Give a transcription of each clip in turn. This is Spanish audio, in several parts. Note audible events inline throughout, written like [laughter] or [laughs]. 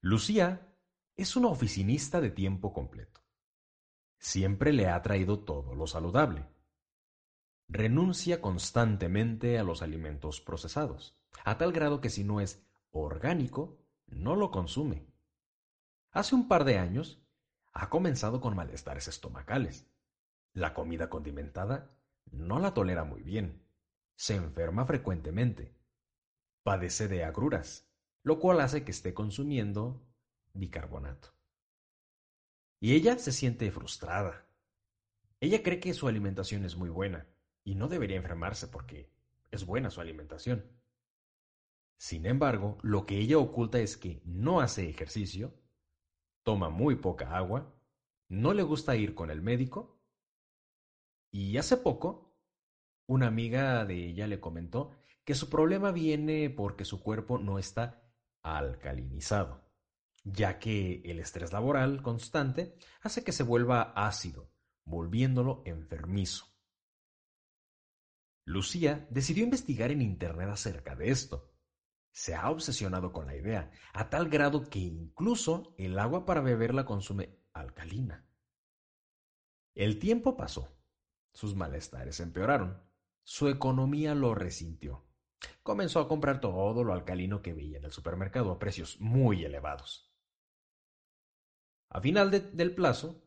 Lucía es una oficinista de tiempo completo. Siempre le ha traído todo lo saludable. Renuncia constantemente a los alimentos procesados, a tal grado que si no es orgánico, no lo consume. Hace un par de años ha comenzado con malestares estomacales. La comida condimentada no la tolera muy bien. Se enferma frecuentemente. Padece de agruras, lo cual hace que esté consumiendo bicarbonato. Y ella se siente frustrada. Ella cree que su alimentación es muy buena y no debería enfermarse porque es buena su alimentación. Sin embargo, lo que ella oculta es que no hace ejercicio, toma muy poca agua, no le gusta ir con el médico y hace poco una amiga de ella le comentó que su problema viene porque su cuerpo no está alcalinizado, ya que el estrés laboral constante hace que se vuelva ácido, volviéndolo enfermizo. Lucía decidió investigar en Internet acerca de esto. Se ha obsesionado con la idea, a tal grado que incluso el agua para beber la consume alcalina. El tiempo pasó. Sus malestares empeoraron. Su economía lo resintió. Comenzó a comprar todo lo alcalino que veía en el supermercado a precios muy elevados. A final del plazo,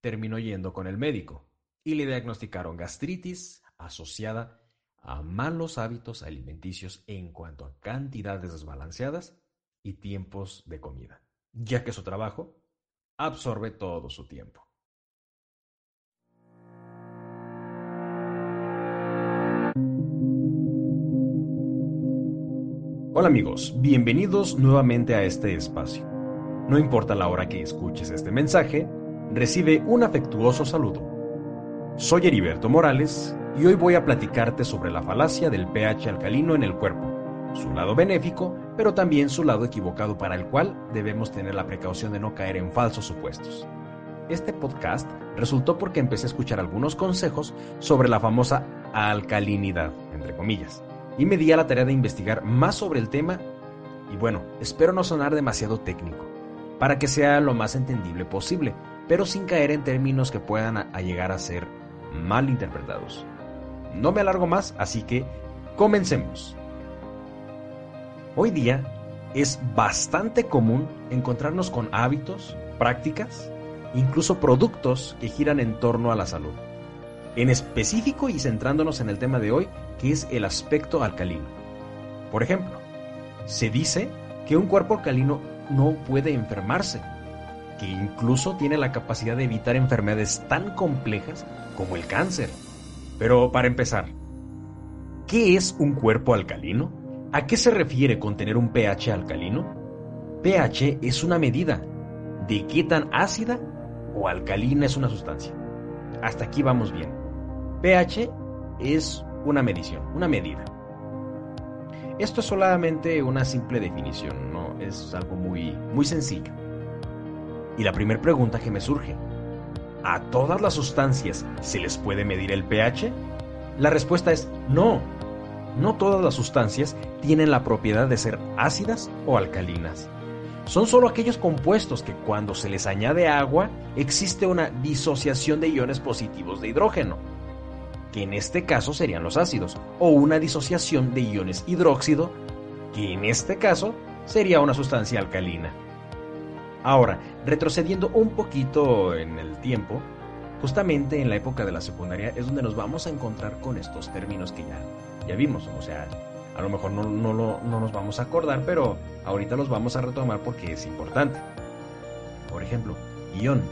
terminó yendo con el médico y le diagnosticaron gastritis asociada a malos hábitos alimenticios en cuanto a cantidades desbalanceadas y tiempos de comida, ya que su trabajo absorbe todo su tiempo. Hola amigos, bienvenidos nuevamente a este espacio. No importa la hora que escuches este mensaje, recibe un afectuoso saludo. Soy Heriberto Morales y hoy voy a platicarte sobre la falacia del pH alcalino en el cuerpo, su lado benéfico, pero también su lado equivocado para el cual debemos tener la precaución de no caer en falsos supuestos. Este podcast resultó porque empecé a escuchar algunos consejos sobre la famosa alcalinidad, entre comillas y me di a la tarea de investigar más sobre el tema y bueno, espero no sonar demasiado técnico, para que sea lo más entendible posible, pero sin caer en términos que puedan llegar a ser mal interpretados. No me alargo más, así que comencemos. Hoy día es bastante común encontrarnos con hábitos, prácticas, incluso productos que giran en torno a la salud. En específico y centrándonos en el tema de hoy, que es el aspecto alcalino. Por ejemplo, se dice que un cuerpo alcalino no puede enfermarse, que incluso tiene la capacidad de evitar enfermedades tan complejas como el cáncer. Pero para empezar, ¿qué es un cuerpo alcalino? ¿A qué se refiere con tener un pH alcalino? pH es una medida de qué tan ácida o alcalina es una sustancia. Hasta aquí vamos bien. pH es una medición, una medida. Esto es solamente una simple definición, no es algo muy, muy sencillo. Y la primera pregunta que me surge, ¿a todas las sustancias se les puede medir el pH? La respuesta es no. No todas las sustancias tienen la propiedad de ser ácidas o alcalinas. Son solo aquellos compuestos que cuando se les añade agua existe una disociación de iones positivos de hidrógeno que en este caso serían los ácidos, o una disociación de iones hidróxido, que en este caso sería una sustancia alcalina. Ahora, retrocediendo un poquito en el tiempo, justamente en la época de la secundaria es donde nos vamos a encontrar con estos términos que ya, ya vimos, o sea, a lo mejor no, no, no nos vamos a acordar, pero ahorita los vamos a retomar porque es importante. Por ejemplo, ion.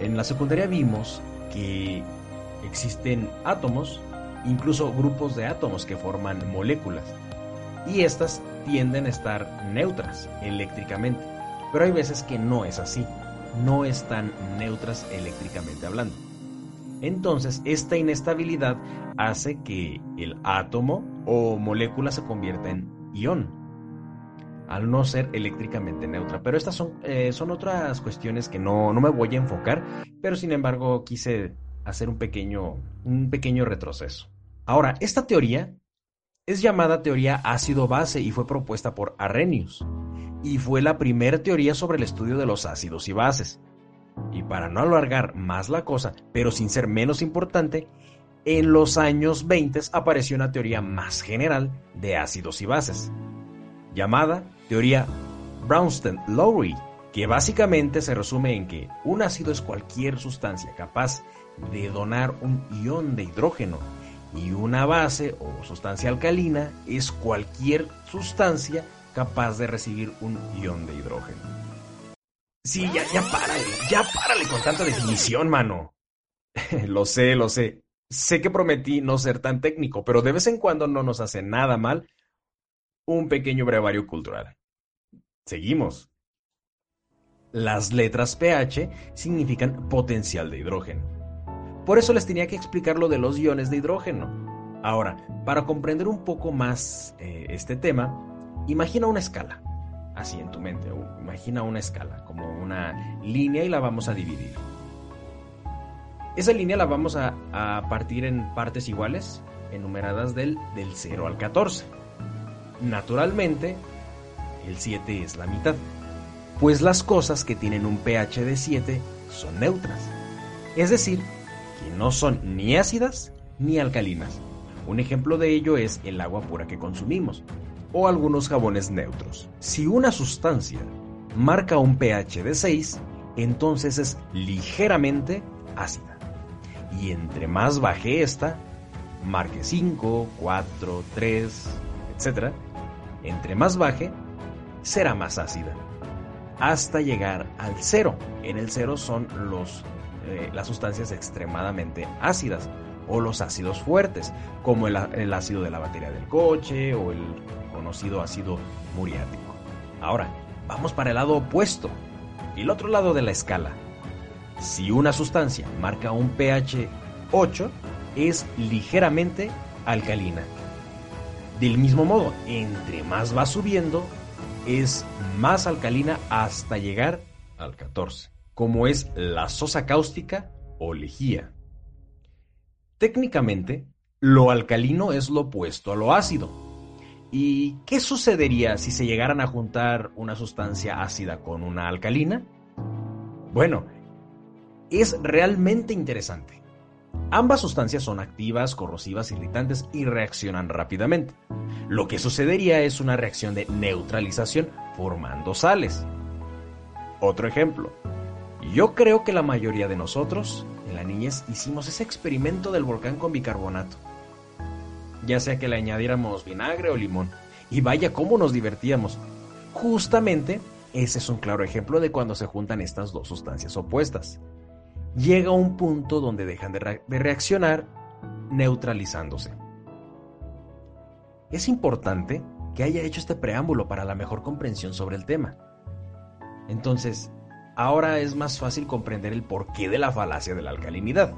En la secundaria vimos que existen átomos, incluso grupos de átomos que forman moléculas. Y estas tienden a estar neutras eléctricamente. Pero hay veces que no es así. No están neutras eléctricamente hablando. Entonces, esta inestabilidad hace que el átomo o molécula se convierta en ión, al no ser eléctricamente neutra. Pero estas son, eh, son otras cuestiones que no, no me voy a enfocar, pero sin embargo quise hacer un pequeño, un pequeño retroceso. Ahora, esta teoría es llamada teoría ácido-base y fue propuesta por Arrhenius. y fue la primera teoría sobre el estudio de los ácidos y bases. Y para no alargar más la cosa, pero sin ser menos importante, en los años 20 apareció una teoría más general de ácidos y bases, llamada teoría Brownstein-Lowry, que básicamente se resume en que un ácido es cualquier sustancia capaz de donar un ion de hidrógeno y una base o sustancia alcalina es cualquier sustancia capaz de recibir un ion de hidrógeno. Sí, ya, ya párale, ya párale con tanta definición, mano. [laughs] lo sé, lo sé. Sé que prometí no ser tan técnico, pero de vez en cuando no nos hace nada mal un pequeño brevario cultural. Seguimos. Las letras pH significan potencial de hidrógeno. Por eso les tenía que explicar lo de los iones de hidrógeno. Ahora, para comprender un poco más eh, este tema, imagina una escala, así en tu mente, imagina una escala, como una línea y la vamos a dividir. Esa línea la vamos a, partir en partes iguales, enumeradas del, del 0 al 14. Naturalmente, el 7 es la mitad, pues las cosas que tienen un pH de 7 son neutras, es decir, no son ni ácidas ni alcalinas. Un ejemplo de ello es el agua pura que consumimos, o algunos jabones neutros. Si una sustancia marca un pH de 6, entonces es ligeramente ácida y entre más baje esta, marque 5, 4, 3, etc., entre más baje, será más ácida, hasta llegar al cero. En el cero son los, eh, las sustancias extremadamente ácidas o los ácidos fuertes, como el, el ácido de la batería del coche o el conocido ácido muriático. Ahora, vamos para el lado opuesto, el otro lado de la escala, si una sustancia marca un pH 8, es ligeramente alcalina. Del mismo modo, entre más va subiendo, es más alcalina hasta llegar al 14, como es la sosa cáustica o lejía. Técnicamente, lo alcalino es lo opuesto a lo ácido. ¿Y qué sucedería si se llegaran a juntar una sustancia ácida con una alcalina? Bueno, es realmente interesante. Ambas sustancias son activas, corrosivas, irritantes y reaccionan rápidamente. Lo que sucedería es una reacción de neutralización formando sales. Otro ejemplo. Yo creo que la mayoría de nosotros en la niñez hicimos ese experimento del volcán con bicarbonato. Ya sea que le añadiéramos vinagre o limón. Y vaya cómo nos divertíamos. Justamente ese es un claro ejemplo de cuando se juntan estas dos sustancias opuestas llega un punto donde dejan de, reaccionar neutralizándose. Es importante que haya hecho este preámbulo para la mejor comprensión sobre el tema. Entonces, ahora es más fácil comprender el porqué de la falacia de la alcalinidad.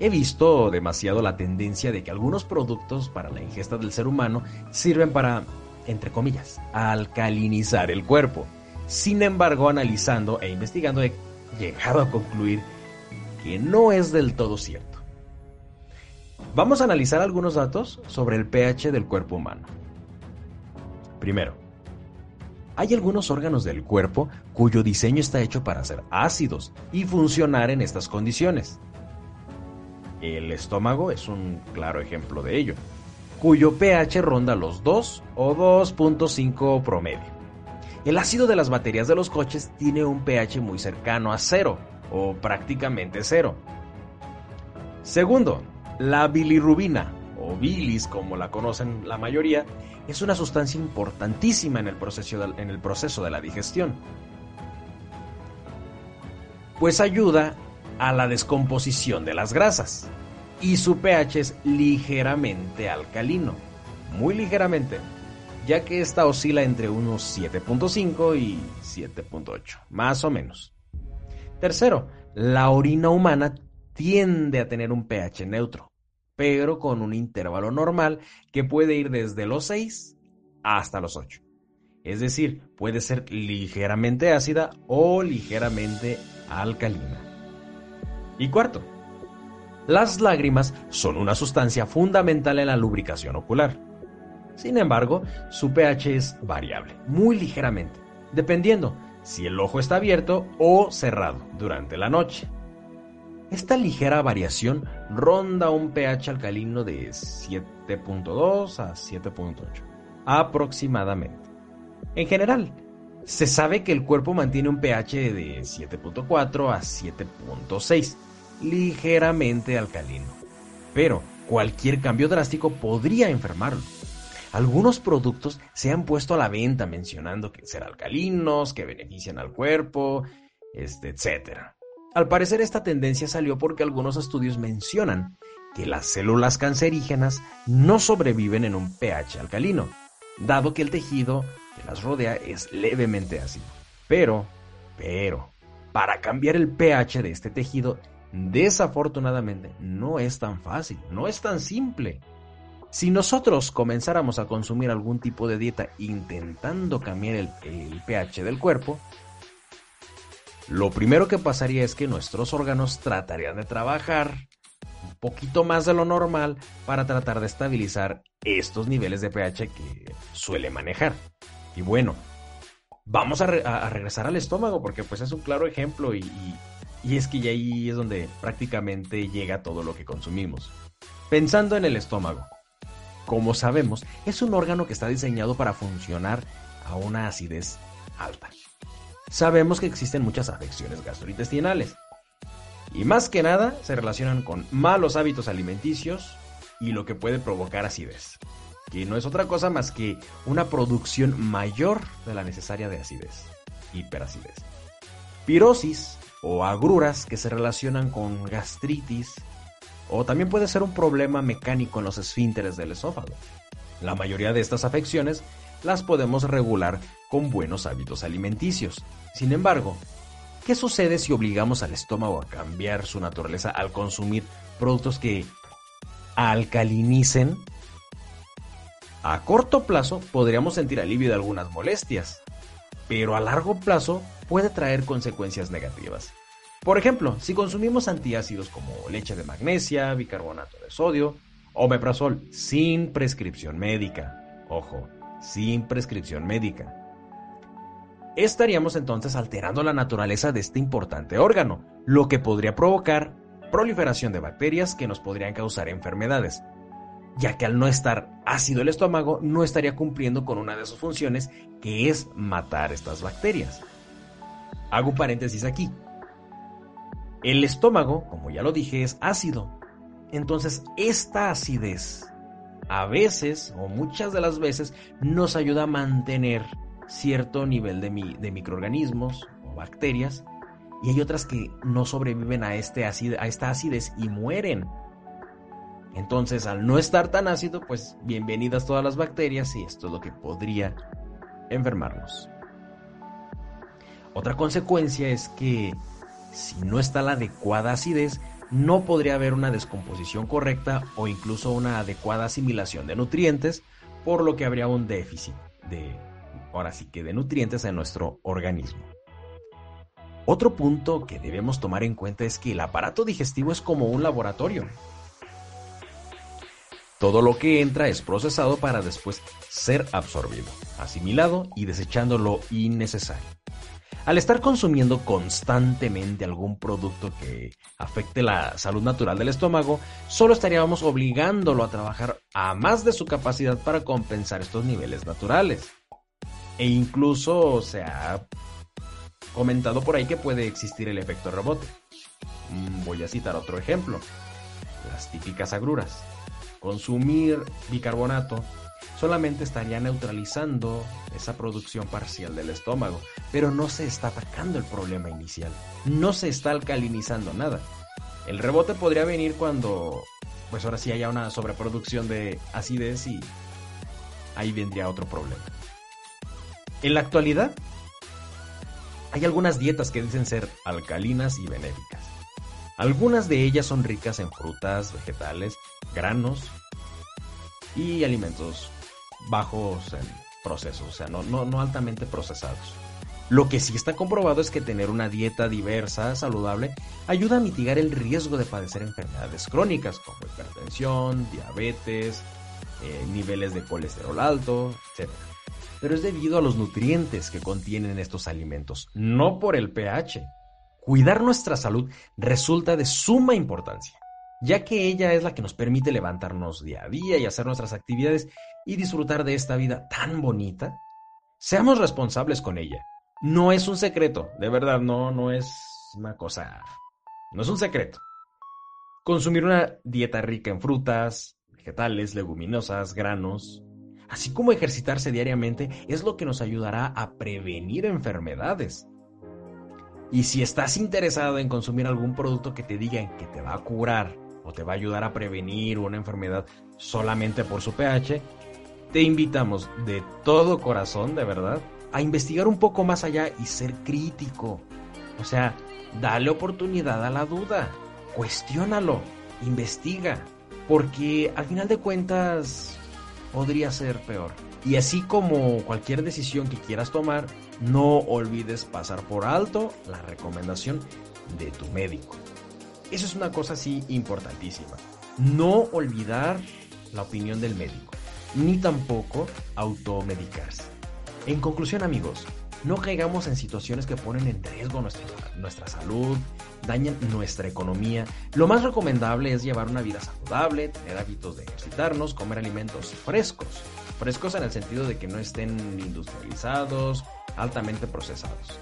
He visto demasiado la tendencia de que algunos productos para la ingesta del ser humano sirven para, entre comillas, alcalinizar el cuerpo. Sin embargo, analizando e investigando he llegado a concluir que no es del todo cierto. Vamos a analizar algunos datos sobre el pH del cuerpo humano. Primero, hay algunos órganos del cuerpo cuyo diseño está hecho para ser ácidos y funcionar en estas condiciones. El estómago es un claro ejemplo de ello, cuyo pH ronda los 2 o 2.5 promedio. El ácido de las baterías de los coches tiene un pH muy cercano a cero, o prácticamente cero. Segundo, la bilirrubina, como la conocen la mayoría, es una sustancia importantísima en el proceso de, en el proceso de la digestión, pues ayuda a la descomposición de las grasas y su pH es ligeramente alcalino, muy ligeramente, ya que esta oscila entre unos 7.5 y 7.8, más o menos. Tercero, la orina humana tiende a tener un pH neutro, pero con un intervalo normal que puede ir desde los 6 hasta los 8. Es decir, puede ser ligeramente ácida o ligeramente alcalina. Y cuarto, las lágrimas son una sustancia fundamental en la lubricación ocular. Sin embargo, su pH es variable, muy ligeramente dependiendo si el ojo está abierto o cerrado durante la noche. Esta ligera variación ronda un pH alcalino de 7.2 a 7.8 aproximadamente. En general, se sabe que el cuerpo mantiene un pH de 7.4 a 7.6, ligeramente alcalino. Pero cualquier cambio drástico podría enfermarlo. Algunos productos se han puesto a la venta mencionando que ser alcalinos, que benefician al cuerpo, este, etc. Al parecer esta tendencia salió porque algunos estudios mencionan que las células cancerígenas no sobreviven en un pH alcalino, dado que el tejido que las rodea es levemente ácido. Pero, pero, para cambiar el pH de este tejido, desafortunadamente no es tan fácil, no es tan simple. Si nosotros comenzáramos a consumir algún tipo de dieta intentando cambiar el, el pH del cuerpo, lo primero que pasaría es que nuestros órganos tratarían de trabajar un poquito más de lo normal para tratar de estabilizar estos niveles de pH que suele manejar. Y bueno, vamos a, regresar al estómago porque pues es un claro ejemplo y, y es que ahí es donde prácticamente llega todo lo que consumimos. Pensando en el estómago, como sabemos, es un órgano que está diseñado para funcionar a una acidez alta. Sabemos que existen muchas afecciones gastrointestinales y más que nada se relacionan con malos hábitos alimenticios y lo que puede provocar acidez que no es otra cosa más que una producción mayor de la necesaria de acidez, hiperacidez. Pirosis o agruras que se relacionan con gastritis o también puede ser un problema mecánico en los esfínteres del esófago. La mayoría de estas afecciones las podemos regular con buenos hábitos alimenticios. Sin embargo, ¿qué sucede si obligamos al estómago a cambiar su naturaleza al consumir productos que alcalinicen a corto plazo podríamos sentir alivio de algunas molestias, pero a largo plazo puede traer consecuencias negativas. Por ejemplo, si consumimos antiácidos como leche de magnesia, bicarbonato de sodio o meprazol sin prescripción médica, ojo, sin prescripción médica, estaríamos entonces alterando la naturaleza de este importante órgano, lo que podría provocar proliferación de bacterias que nos podrían causar enfermedades, ya que al no estar ácido el estómago no estaría cumpliendo con una de sus funciones, que es matar estas bacterias. Hago paréntesis aquí. El estómago, como ya lo dije, es ácido. Entonces, esta acidez a veces o muchas de las veces nos ayuda a mantener cierto nivel de, microorganismos o bacterias y hay otras que no sobreviven a, este a esta acidez y mueren entonces, al no estar tan ácido, pues bienvenidas todas las bacterias y esto es lo que podría enfermarnos. Otra consecuencia es que si no está la adecuada acidez, no podría haber una descomposición correcta o incluso una adecuada asimilación de nutrientes, por lo que habría un déficit de, ahora sí que de nutrientes en nuestro organismo. Otro punto que debemos tomar en cuenta es que el aparato digestivo es como un laboratorio. Todo lo que entra es procesado para después ser absorbido, asimilado y desechando lo innecesario. Al estar consumiendo constantemente algún producto que afecte la salud natural del estómago, solo estaríamos obligándolo a trabajar a más de su capacidad para compensar estos niveles naturales. E incluso se ha comentado por ahí que puede existir el efecto rebote. Mm, voy a citar otro ejemplo. Las típicas agruras consumir bicarbonato solamente estaría neutralizando esa producción parcial del estómago, pero no se está atacando el problema inicial, no se está alcalinizando nada. El rebote podría venir cuando, pues ahora sí haya una sobreproducción de acidez y ahí vendría otro problema. En la actualidad, hay algunas dietas que dicen ser alcalinas y benéficas. Algunas de ellas son ricas en frutas, vegetales, granos y alimentos bajos en procesos, o sea, no, no, altamente procesados. Lo que sí está comprobado es que tener una dieta diversa, saludable, ayuda a mitigar el riesgo de padecer enfermedades crónicas como hipertensión, diabetes, eh, niveles de colesterol alto, etc. pero es debido a los nutrientes que contienen estos alimentos, no por el pH. Cuidar nuestra salud resulta de suma importancia, ya que ella es la que nos permite levantarnos día a día y hacer nuestras actividades y disfrutar de esta vida tan bonita. Seamos responsables con ella. No es un secreto, de verdad, no, no es una cosa, no es un secreto. Consumir una dieta rica en frutas, vegetales, leguminosas, granos, así como ejercitarse diariamente es lo que nos ayudará a prevenir enfermedades. Y si estás interesado en consumir algún producto que te digan que te va a curar o te va a ayudar a prevenir una enfermedad solamente por su pH, te invitamos de todo corazón, de verdad, a investigar un poco más allá y ser crítico. O sea, dale oportunidad a la duda, cuestiónalo, investiga, porque al final de cuentas podría ser peor. Y así como cualquier decisión que quieras tomar, no olvides pasar por alto la recomendación de tu médico. Eso es una cosa así importantísima. No olvidar la opinión del médico, ni tampoco automedicarse. En conclusión amigos, no caigamos en situaciones que ponen en riesgo nuestra, nuestra salud, dañan nuestra economía. Lo más recomendable es llevar una vida saludable, tener hábitos de ejercitarnos, comer alimentos frescos. Frescos en el sentido de que no estén industrializados, altamente procesados.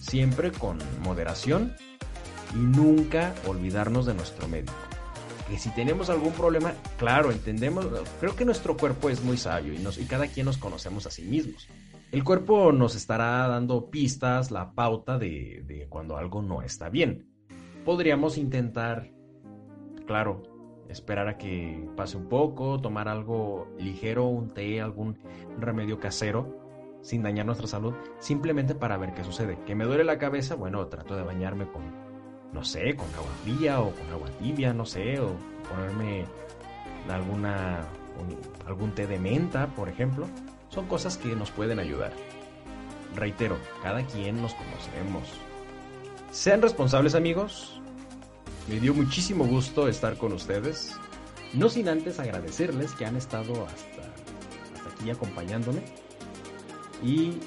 Siempre con moderación y nunca olvidarnos de nuestro médico. Que si tenemos algún problema, claro, entendemos, creo que nuestro cuerpo es muy sabio y, nos, cada quien nos conocemos a sí mismos. El cuerpo nos estará dando pistas, la pauta de, de cuando algo no está bien. Podríamos intentar, claro, esperar a que pase un poco, tomar algo ligero, un té, algún remedio casero, sin dañar nuestra salud, simplemente para ver qué sucede. Que me duele la cabeza, bueno, trato de bañarme con, no sé, con agua fría o con agua tibia, no sé, o ponerme alguna, algún té de menta, por ejemplo son cosas que nos pueden ayudar. Reitero, cada quien nos conocemos. Sean responsables amigos. Me dio muchísimo gusto estar con ustedes. No sin antes agradecerles que han estado hasta, hasta aquí acompañándome. Y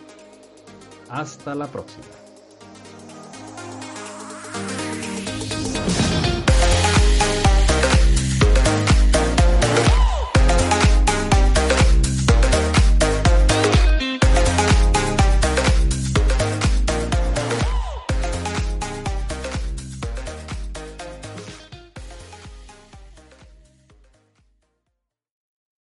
hasta la próxima.